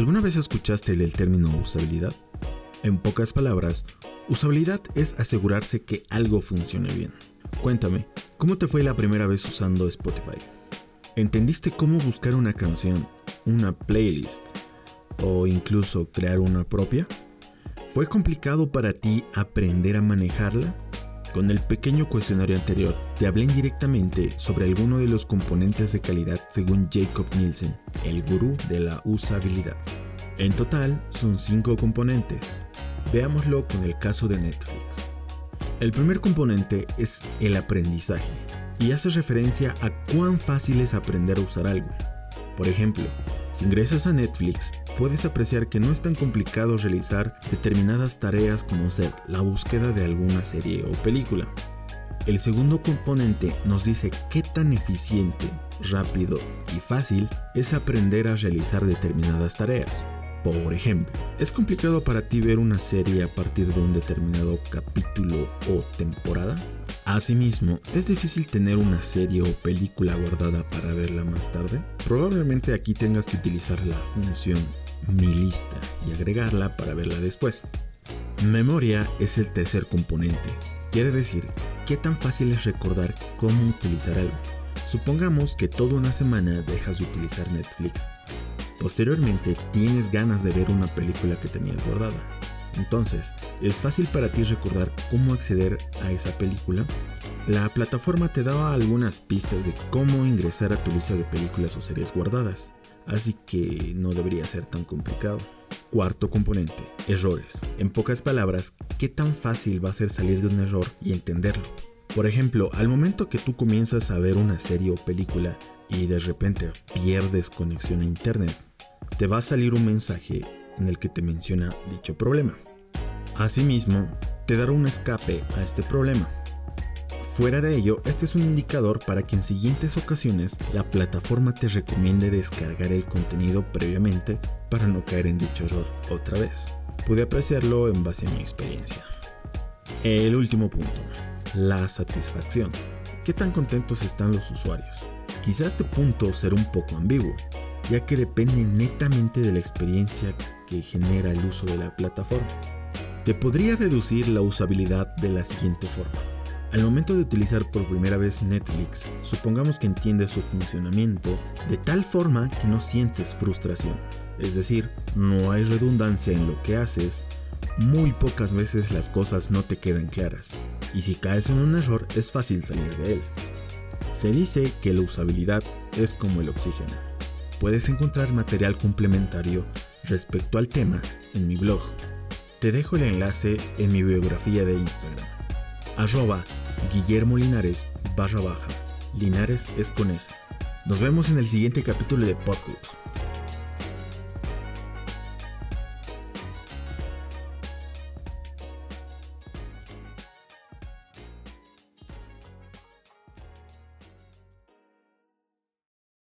¿Alguna vez escuchaste el término usabilidad? En pocas palabras, usabilidad es asegurarse que algo funcione bien. Cuéntame, ¿cómo te fue la primera vez usando Spotify? ¿Entendiste cómo buscar una canción, una playlist o incluso crear una propia? ¿Fue complicado para ti aprender a manejarla? Con el pequeño cuestionario anterior, te hablé indirectamente sobre alguno de los componentes de calidad según Jacob Nielsen, el gurú de la usabilidad. En total, son cinco componentes. Veámoslo con el caso de Netflix. El primer componente es el aprendizaje, y hace referencia a cuán fácil es aprender a usar algo. Por ejemplo, si ingresas a Netflix, puedes apreciar que no es tan complicado realizar determinadas tareas como ser la búsqueda de alguna serie o película. El segundo componente nos dice qué tan eficiente, rápido y fácil es aprender a realizar determinadas tareas. Por ejemplo, ¿es complicado para ti ver una serie a partir de un determinado capítulo o temporada? Asimismo, ¿es difícil tener una serie o película guardada para verla más tarde? Probablemente aquí tengas que utilizar la función mi lista y agregarla para verla después. Memoria es el tercer componente. Quiere decir, ¿qué tan fácil es recordar cómo utilizar algo? Supongamos que toda una semana dejas de utilizar Netflix Posteriormente tienes ganas de ver una película que tenías guardada. Entonces, ¿es fácil para ti recordar cómo acceder a esa película? La plataforma te daba algunas pistas de cómo ingresar a tu lista de películas o series guardadas, así que no debería ser tan complicado. Cuarto componente, errores. En pocas palabras, ¿qué tan fácil va a ser salir de un error y entenderlo? Por ejemplo, al momento que tú comienzas a ver una serie o película y de repente pierdes conexión a internet, te va a salir un mensaje en el que te menciona dicho problema. Asimismo, te dará un escape a este problema. Fuera de ello, este es un indicador para que en siguientes ocasiones la plataforma te recomiende descargar el contenido previamente para no caer en dicho error otra vez. Pude apreciarlo en base a mi experiencia. El último punto, la satisfacción. ¿Qué tan contentos están los usuarios? Quizá este punto será un poco ambiguo, ya que depende netamente de la experiencia que genera el uso de la plataforma. Te podría deducir la usabilidad de la siguiente forma. Al momento de utilizar por primera vez Netflix, supongamos que entiendes su funcionamiento de tal forma que no sientes frustración. Es decir, no hay redundancia en lo que haces, muy pocas veces las cosas no te quedan claras, y si caes en un error es fácil salir de él. Se dice que la usabilidad es como el oxígeno puedes encontrar material complementario respecto al tema en mi blog. Te dejo el enlace en mi biografía de Instagram. Arroba Guillermo Linares barra baja. Linares es con S. Nos vemos en el siguiente capítulo de Podcast.